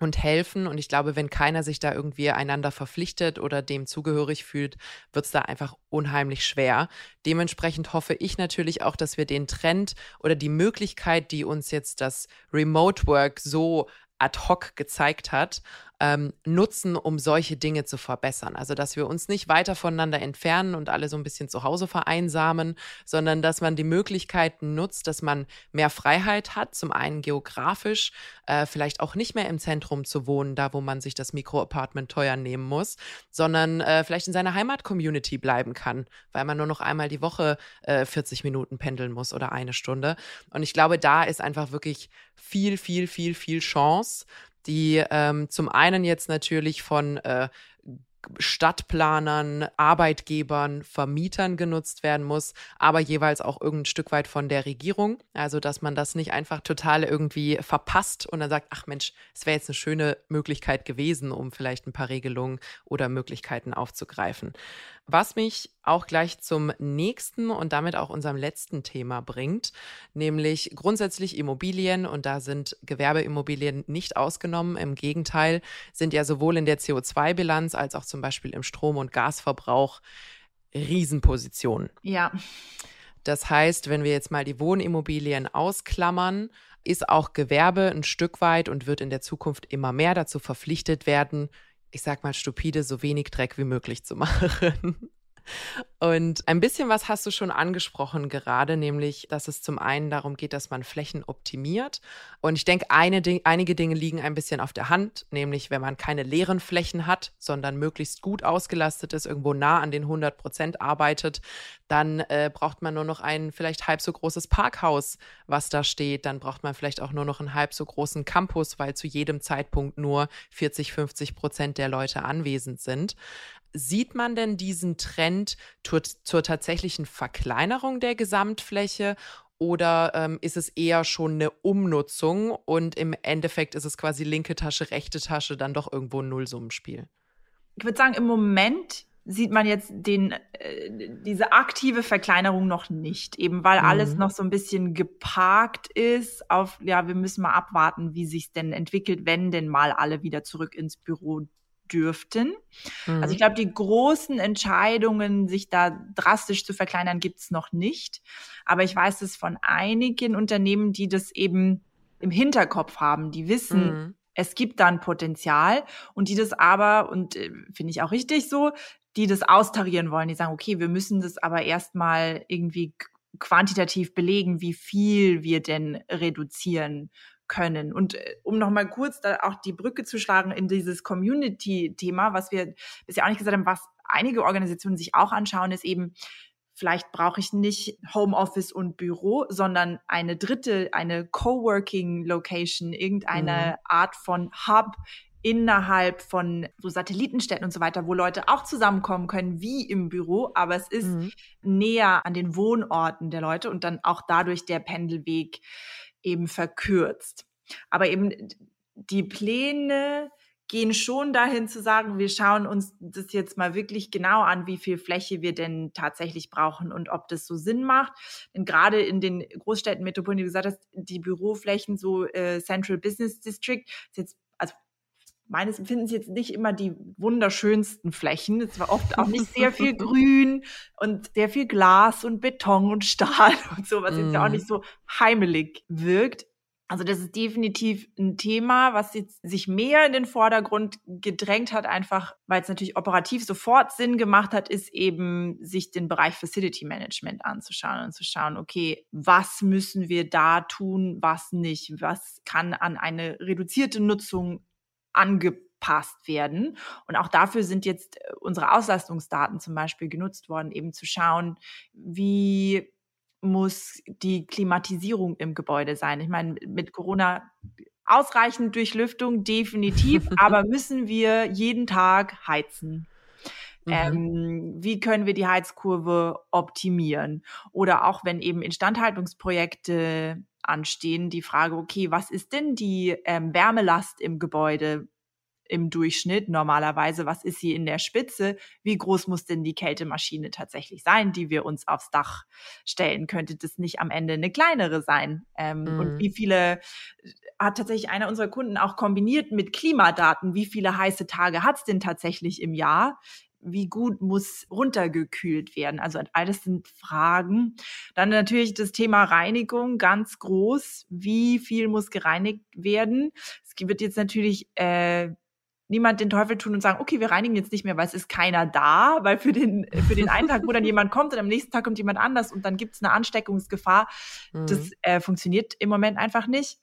und helfen. Und ich glaube, wenn keiner sich da irgendwie einander verpflichtet oder dem zugehörig fühlt, wird es da einfach unheimlich schwer. Dementsprechend hoffe ich natürlich auch, dass wir den Trend oder die Möglichkeit, die uns jetzt das Remote Work so ad hoc gezeigt hat, ähm, nutzen, um solche Dinge zu verbessern. Also, dass wir uns nicht weiter voneinander entfernen und alle so ein bisschen zu Hause vereinsamen, sondern dass man die Möglichkeiten nutzt, dass man mehr Freiheit hat, zum einen geografisch, äh, vielleicht auch nicht mehr im Zentrum zu wohnen, da wo man sich das Mikroapartment teuer nehmen muss, sondern äh, vielleicht in seiner Heimat-Community bleiben kann, weil man nur noch einmal die Woche äh, 40 Minuten pendeln muss oder eine Stunde. Und ich glaube, da ist einfach wirklich viel, viel, viel, viel Chance die ähm, zum einen jetzt natürlich von äh, Stadtplanern, Arbeitgebern, Vermietern genutzt werden muss, aber jeweils auch irgendein Stück weit von der Regierung. Also, dass man das nicht einfach total irgendwie verpasst und dann sagt, ach Mensch, es wäre jetzt eine schöne Möglichkeit gewesen, um vielleicht ein paar Regelungen oder Möglichkeiten aufzugreifen. Was mich auch gleich zum nächsten und damit auch unserem letzten Thema bringt, nämlich grundsätzlich Immobilien und da sind Gewerbeimmobilien nicht ausgenommen. Im Gegenteil sind ja sowohl in der CO2-Bilanz als auch zum Beispiel im Strom- und Gasverbrauch Riesenpositionen. Ja. Das heißt, wenn wir jetzt mal die Wohnimmobilien ausklammern, ist auch Gewerbe ein Stück weit und wird in der Zukunft immer mehr dazu verpflichtet werden, ich sag mal stupide, so wenig Dreck wie möglich zu machen. Und ein bisschen was hast du schon angesprochen gerade, nämlich, dass es zum einen darum geht, dass man Flächen optimiert. Und ich denke, eine, einige Dinge liegen ein bisschen auf der Hand, nämlich wenn man keine leeren Flächen hat, sondern möglichst gut ausgelastet ist, irgendwo nah an den 100 Prozent arbeitet, dann äh, braucht man nur noch ein vielleicht halb so großes Parkhaus, was da steht. Dann braucht man vielleicht auch nur noch einen halb so großen Campus, weil zu jedem Zeitpunkt nur 40, 50 Prozent der Leute anwesend sind. Sieht man denn diesen Trend zur, zur tatsächlichen Verkleinerung der Gesamtfläche oder ähm, ist es eher schon eine Umnutzung und im Endeffekt ist es quasi linke Tasche, rechte Tasche, dann doch irgendwo ein Nullsummenspiel? Ich würde sagen, im Moment sieht man jetzt den, äh, diese aktive Verkleinerung noch nicht, eben weil mhm. alles noch so ein bisschen geparkt ist auf, ja, wir müssen mal abwarten, wie sich denn entwickelt, wenn denn mal alle wieder zurück ins Büro dürften. Mhm. Also ich glaube, die großen Entscheidungen, sich da drastisch zu verkleinern, gibt es noch nicht. Aber ich weiß es von einigen Unternehmen, die das eben im Hinterkopf haben, die wissen, mhm. es gibt dann Potenzial und die das aber, und äh, finde ich auch richtig so, die das austarieren wollen, die sagen, okay, wir müssen das aber erstmal irgendwie quantitativ belegen, wie viel wir denn reduzieren können. Und äh, um nochmal kurz da auch die Brücke zu schlagen in dieses Community-Thema, was wir bisher auch nicht gesagt haben, was einige Organisationen sich auch anschauen, ist eben, vielleicht brauche ich nicht Homeoffice und Büro, sondern eine dritte, eine Coworking Location, irgendeine mhm. Art von Hub innerhalb von so Satellitenstädten und so weiter, wo Leute auch zusammenkommen können wie im Büro, aber es ist mhm. näher an den Wohnorten der Leute und dann auch dadurch der Pendelweg eben verkürzt. Aber eben die Pläne gehen schon dahin zu sagen, wir schauen uns das jetzt mal wirklich genau an, wie viel Fläche wir denn tatsächlich brauchen und ob das so Sinn macht. Denn gerade in den Großstädten, Metropolen, wie du gesagt hast, die Büroflächen, so äh, Central Business District, ist jetzt, meines Empfindens jetzt nicht immer die wunderschönsten Flächen. Es war oft auch nicht sehr viel Grün und sehr viel Glas und Beton und Stahl und so, was mm. jetzt ja auch nicht so heimelig wirkt. Also das ist definitiv ein Thema, was jetzt sich mehr in den Vordergrund gedrängt hat, einfach weil es natürlich operativ sofort Sinn gemacht hat, ist eben sich den Bereich Facility Management anzuschauen und zu schauen, okay, was müssen wir da tun, was nicht, was kann an eine reduzierte Nutzung angepasst werden. Und auch dafür sind jetzt äh, unsere Auslastungsdaten zum Beispiel genutzt worden, eben zu schauen, wie muss die Klimatisierung im Gebäude sein. Ich meine, mit Corona ausreichend Durchlüftung, definitiv, aber müssen wir jeden Tag heizen? Mhm. Ähm, wie können wir die Heizkurve optimieren? Oder auch wenn eben Instandhaltungsprojekte anstehen, die Frage, okay, was ist denn die ähm, Wärmelast im Gebäude im Durchschnitt normalerweise? Was ist sie in der Spitze? Wie groß muss denn die Kältemaschine tatsächlich sein, die wir uns aufs Dach stellen? Könnte das nicht am Ende eine kleinere sein? Ähm, mhm. Und wie viele hat tatsächlich einer unserer Kunden auch kombiniert mit Klimadaten? Wie viele heiße Tage hat es denn tatsächlich im Jahr? Wie gut muss runtergekühlt werden? Also alles sind Fragen. Dann natürlich das Thema Reinigung, ganz groß. Wie viel muss gereinigt werden? Es wird jetzt natürlich äh, niemand den Teufel tun und sagen, okay, wir reinigen jetzt nicht mehr, weil es ist keiner da, weil für den, für den einen Tag, wo dann jemand kommt und am nächsten Tag kommt jemand anders und dann gibt es eine Ansteckungsgefahr. Mhm. Das äh, funktioniert im Moment einfach nicht.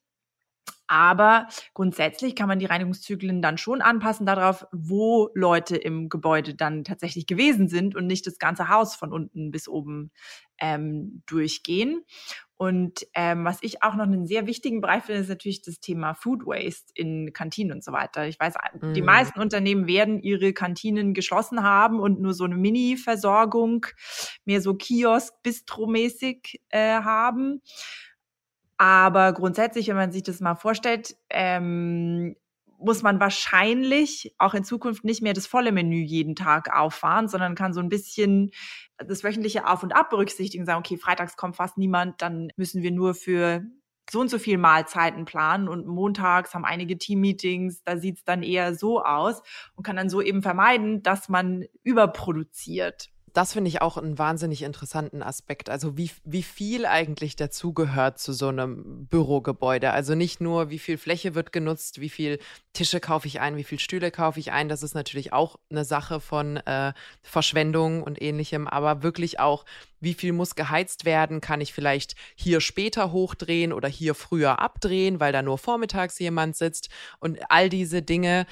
Aber grundsätzlich kann man die Reinigungszyklen dann schon anpassen darauf, wo Leute im Gebäude dann tatsächlich gewesen sind und nicht das ganze Haus von unten bis oben ähm, durchgehen. Und ähm, was ich auch noch einen sehr wichtigen Bereich finde, ist natürlich das Thema Food Waste in Kantinen und so weiter. Ich weiß, mm. die meisten Unternehmen werden ihre Kantinen geschlossen haben und nur so eine Mini-Versorgung, mehr so Kiosk-Bistro-mäßig äh, haben. Aber grundsätzlich, wenn man sich das mal vorstellt, ähm, muss man wahrscheinlich auch in Zukunft nicht mehr das volle Menü jeden Tag auffahren, sondern kann so ein bisschen das wöchentliche Auf und Ab berücksichtigen, sagen, okay, freitags kommt fast niemand, dann müssen wir nur für so und so viel Mahlzeiten planen und montags haben einige Teammeetings, da sieht's dann eher so aus und kann dann so eben vermeiden, dass man überproduziert das finde ich auch einen wahnsinnig interessanten Aspekt. Also wie, wie viel eigentlich dazugehört zu so einem Bürogebäude. Also nicht nur, wie viel Fläche wird genutzt, wie viel Tische kaufe ich ein, wie viel Stühle kaufe ich ein. Das ist natürlich auch eine Sache von äh, Verschwendung und ähnlichem, aber wirklich auch, wie viel muss geheizt werden? Kann ich vielleicht hier später hochdrehen oder hier früher abdrehen, weil da nur vormittags jemand sitzt? Und all diese Dinge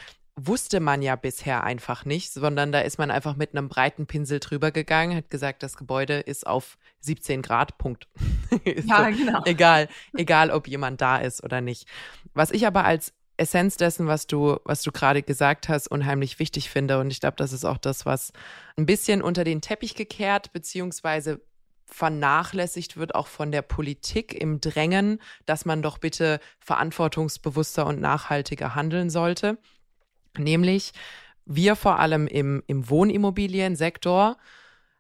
wusste man ja bisher einfach nicht, sondern da ist man einfach mit einem breiten Pinsel drüber gegangen, hat gesagt, das Gebäude ist auf 17 Grad, Punkt. ja, so, genau. Egal, egal, ob jemand da ist oder nicht. Was ich aber als Essenz dessen, was du, was du gerade gesagt hast, unheimlich wichtig finde. Und ich glaube, das ist auch das, was ein bisschen unter den Teppich gekehrt, beziehungsweise vernachlässigt wird, auch von der Politik im Drängen, dass man doch bitte verantwortungsbewusster und nachhaltiger handeln sollte. Nämlich wir vor allem im, im Wohnimmobiliensektor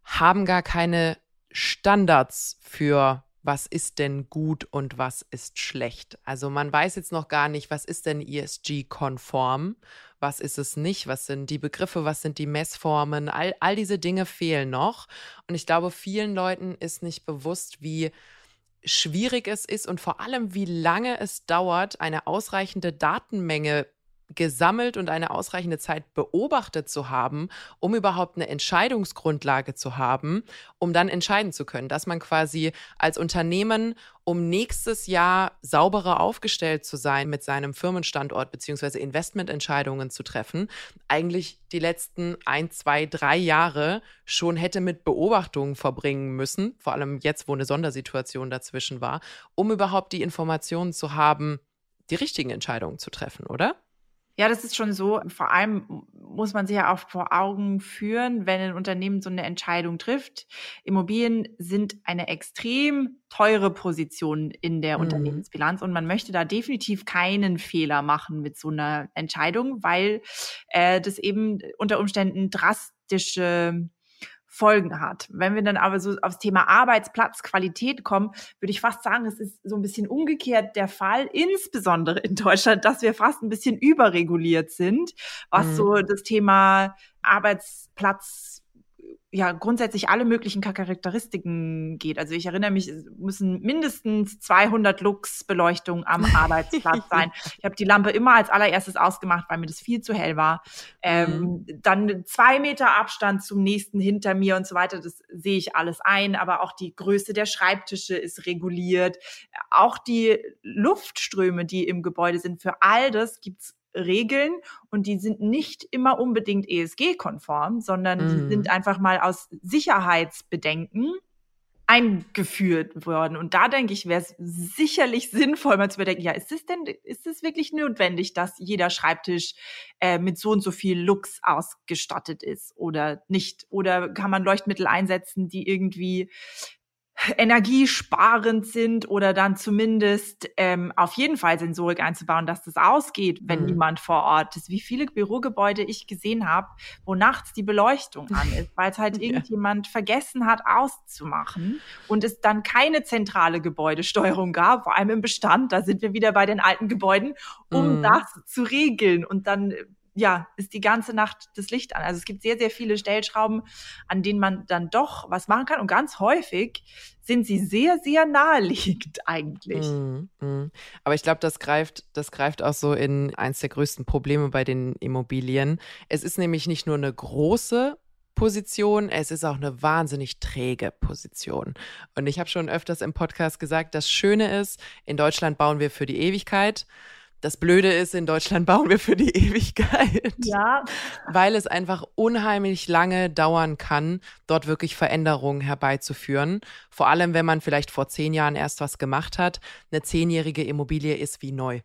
haben gar keine Standards für was ist denn gut und was ist schlecht. Also man weiß jetzt noch gar nicht, was ist denn ESG-konform, was ist es nicht, was sind die Begriffe, was sind die Messformen, all, all diese Dinge fehlen noch. Und ich glaube, vielen Leuten ist nicht bewusst, wie schwierig es ist und vor allem, wie lange es dauert, eine ausreichende Datenmenge gesammelt und eine ausreichende Zeit beobachtet zu haben, um überhaupt eine Entscheidungsgrundlage zu haben, um dann entscheiden zu können, dass man quasi als Unternehmen, um nächstes Jahr sauberer aufgestellt zu sein mit seinem Firmenstandort beziehungsweise Investmententscheidungen zu treffen, eigentlich die letzten ein, zwei, drei Jahre schon hätte mit Beobachtungen verbringen müssen, vor allem jetzt, wo eine Sondersituation dazwischen war, um überhaupt die Informationen zu haben, die richtigen Entscheidungen zu treffen, oder? Ja, das ist schon so. Vor allem muss man sich ja auch vor Augen führen, wenn ein Unternehmen so eine Entscheidung trifft. Immobilien sind eine extrem teure Position in der mhm. Unternehmensbilanz und man möchte da definitiv keinen Fehler machen mit so einer Entscheidung, weil äh, das eben unter Umständen drastische Folgen hat. Wenn wir dann aber so aufs Thema Arbeitsplatzqualität kommen, würde ich fast sagen, es ist so ein bisschen umgekehrt der Fall, insbesondere in Deutschland, dass wir fast ein bisschen überreguliert sind, was mhm. so das Thema Arbeitsplatz ja grundsätzlich alle möglichen Charakteristiken geht. Also ich erinnere mich, es müssen mindestens 200 Lux Beleuchtung am Arbeitsplatz sein. Ich habe die Lampe immer als allererstes ausgemacht, weil mir das viel zu hell war. Ähm, mhm. Dann zwei Meter Abstand zum nächsten hinter mir und so weiter. Das sehe ich alles ein. Aber auch die Größe der Schreibtische ist reguliert. Auch die Luftströme, die im Gebäude sind, für all das gibt's Regeln und die sind nicht immer unbedingt ESG-konform, sondern mhm. die sind einfach mal aus Sicherheitsbedenken eingeführt worden. Und da denke ich, wäre es sicherlich sinnvoll, mal zu bedenken, ja, ist es denn, ist es wirklich notwendig, dass jeder Schreibtisch äh, mit so und so viel Lux ausgestattet ist oder nicht? Oder kann man Leuchtmittel einsetzen, die irgendwie energiesparend sind oder dann zumindest ähm, auf jeden Fall Sensorik einzubauen, dass das ausgeht, wenn mhm. niemand vor Ort ist. Wie viele Bürogebäude ich gesehen habe, wo nachts die Beleuchtung an ist, weil es halt ja. irgendjemand vergessen hat auszumachen und es dann keine zentrale Gebäudesteuerung gab, vor allem im Bestand, da sind wir wieder bei den alten Gebäuden, um mhm. das zu regeln und dann ja, ist die ganze Nacht das Licht an. Also es gibt sehr, sehr viele Stellschrauben, an denen man dann doch was machen kann. Und ganz häufig sind sie sehr, sehr naheliegend eigentlich. Mm, mm. Aber ich glaube, das greift, das greift auch so in eins der größten Probleme bei den Immobilien. Es ist nämlich nicht nur eine große Position, es ist auch eine wahnsinnig träge Position. Und ich habe schon öfters im Podcast gesagt, das Schöne ist, in Deutschland bauen wir für die Ewigkeit Das Blöde ist, in Deutschland bauen wir für die Ewigkeit. Ja. Weil es einfach unheimlich lange dauern kann, dort wirklich Veränderungen herbeizuführen. Vor allem, wenn man vielleicht vor zehn Jahren erst was gemacht hat. Eine zehnjährige Immobilie ist wie neu.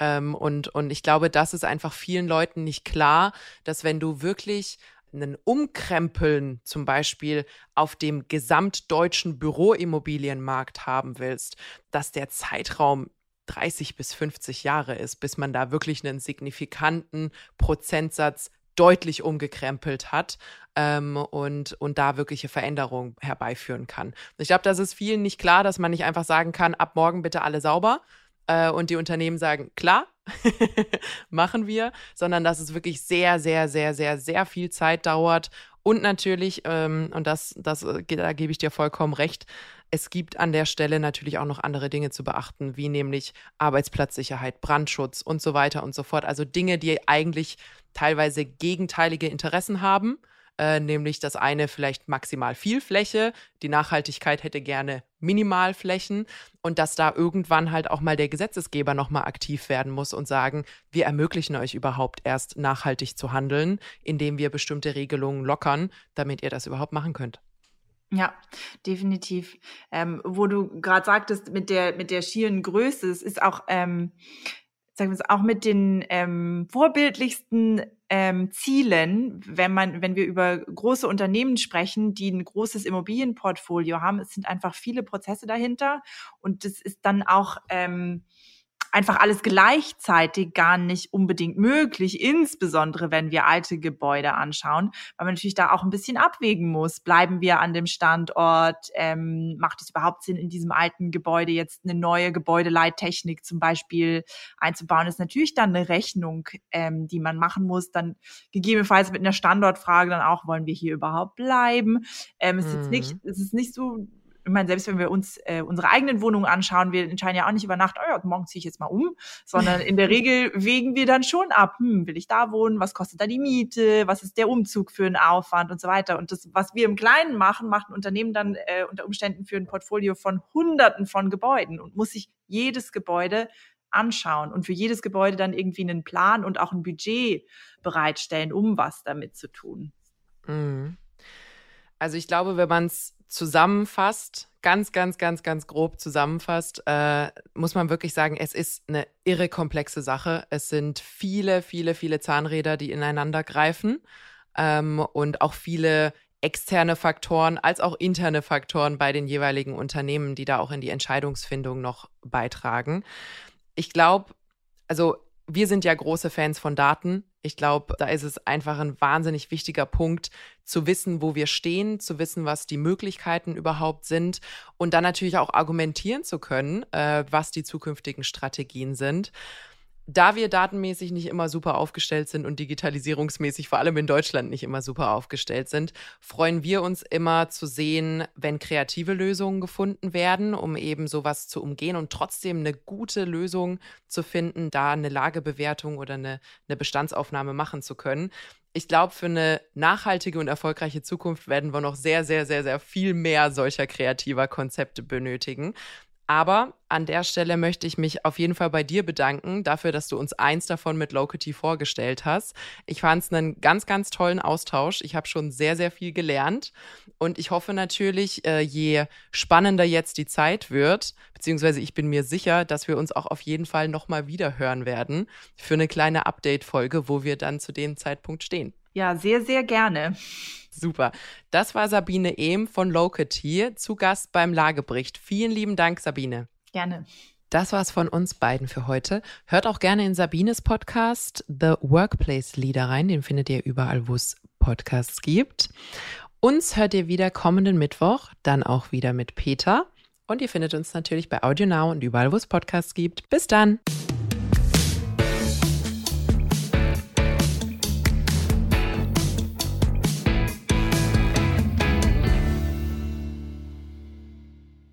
Ähm, und, und ich glaube, das ist einfach vielen Leuten nicht klar, dass wenn du wirklich einen Umkrempeln zum Beispiel auf dem gesamtdeutschen Büroimmobilienmarkt haben willst, dass der Zeitraum 30 bis 50 Jahre ist, bis man da wirklich einen signifikanten Prozentsatz deutlich umgekrempelt hat ähm, und, und da wirkliche Veränderungen herbeiführen kann. Ich glaube, das ist vielen nicht klar, dass man nicht einfach sagen kann, ab morgen bitte alle sauber äh, und die Unternehmen sagen, klar, machen wir, sondern dass es wirklich sehr, sehr, sehr, sehr, sehr viel Zeit dauert und natürlich, ähm, und das, das, äh, da gebe ich dir vollkommen recht, es gibt an der Stelle natürlich auch noch andere Dinge zu beachten, wie nämlich Arbeitsplatzsicherheit, Brandschutz und so weiter und so fort. Also Dinge, die eigentlich teilweise gegenteilige Interessen haben. Äh, nämlich das eine vielleicht maximal viel Fläche, die Nachhaltigkeit hätte gerne Minimalflächen und dass da irgendwann halt auch mal der Gesetzesgeber nochmal aktiv werden muss und sagen, wir ermöglichen euch überhaupt erst nachhaltig zu handeln, indem wir bestimmte Regelungen lockern, damit ihr das überhaupt machen könnt. Ja, definitiv. Ähm, wo du gerade sagtest, mit der, mit der schieren Größe, es ist auch, ähm, sagen wir es, auch mit den ähm, vorbildlichsten ähm, Zielen, wenn man, wenn wir über große Unternehmen sprechen, die ein großes Immobilienportfolio haben, es sind einfach viele Prozesse dahinter und das ist dann auch ähm, einfach alles gleichzeitig gar nicht unbedingt möglich, insbesondere wenn wir alte Gebäude anschauen, weil man natürlich da auch ein bisschen abwägen muss. Bleiben wir an dem Standort? Ähm, macht es überhaupt Sinn, in diesem alten Gebäude jetzt eine neue Gebäudeleittechnik zum Beispiel einzubauen? Das ist natürlich dann eine Rechnung, ähm, die man machen muss. Dann gegebenenfalls mit einer Standortfrage dann auch, wollen wir hier überhaupt bleiben? Ähm, es, ist jetzt nicht, mhm. es ist nicht so ich meine, selbst wenn wir uns äh, unsere eigenen Wohnungen anschauen, wir entscheiden ja auch nicht über Nacht, oh ja, morgen ziehe ich jetzt mal um, sondern in der Regel wägen wir dann schon ab, hm, will ich da wohnen, was kostet da die Miete, was ist der Umzug für einen Aufwand und so weiter. Und das, was wir im Kleinen machen, macht ein Unternehmen dann äh, unter Umständen für ein Portfolio von Hunderten von Gebäuden und muss sich jedes Gebäude anschauen und für jedes Gebäude dann irgendwie einen Plan und auch ein Budget bereitstellen, um was damit zu tun. Mhm. Also ich glaube, wenn man es zusammenfasst, ganz, ganz, ganz, ganz grob zusammenfasst, äh, muss man wirklich sagen, es ist eine irre komplexe Sache. Es sind viele, viele, viele Zahnräder, die ineinander greifen ähm, und auch viele externe Faktoren als auch interne Faktoren bei den jeweiligen Unternehmen, die da auch in die Entscheidungsfindung noch beitragen. Ich glaube, also wir sind ja große Fans von Daten. Ich glaube, da ist es einfach ein wahnsinnig wichtiger Punkt, zu wissen, wo wir stehen, zu wissen, was die Möglichkeiten überhaupt sind und dann natürlich auch argumentieren zu können, äh, was die zukünftigen Strategien sind da wir datenmäßig nicht immer super aufgestellt sind und digitalisierungsmäßig vor allem in Deutschland nicht immer super aufgestellt sind, freuen wir uns immer zu sehen, wenn kreative Lösungen gefunden werden, um eben sowas zu umgehen und trotzdem eine gute Lösung zu finden, da eine Lagebewertung oder eine, eine Bestandsaufnahme machen zu können. Ich glaube, für eine nachhaltige und erfolgreiche Zukunft werden wir noch sehr, sehr, sehr, sehr viel mehr solcher kreativer Konzepte benötigen. Aber an der Stelle möchte ich mich auf jeden Fall bei dir bedanken dafür, dass du uns eins davon mit Locity vorgestellt hast. Ich fand es einen ganz, ganz tollen Austausch. Ich habe schon sehr, sehr viel gelernt. Und ich hoffe natürlich, äh, je spannender jetzt die Zeit wird, beziehungsweise ich bin mir sicher, dass wir uns auch auf jeden Fall nochmal wieder hören werden für eine kleine Update-Folge, wo wir dann zu dem Zeitpunkt stehen. Ja, sehr, sehr gerne. Super. Das war Sabine Ehm von Locity zu Gast beim Lagebericht. Vielen lieben Dank, Sabine. Gerne. Das war's von uns beiden für heute. Hört auch gerne in Sabines Podcast The Workplace Leader rein. Den findet ihr überall, wo es Podcasts gibt. Uns hört ihr wieder kommenden Mittwoch, dann auch wieder mit Peter. Und ihr findet uns natürlich bei AudioNow und überall, wo es Podcasts gibt. Bis dann.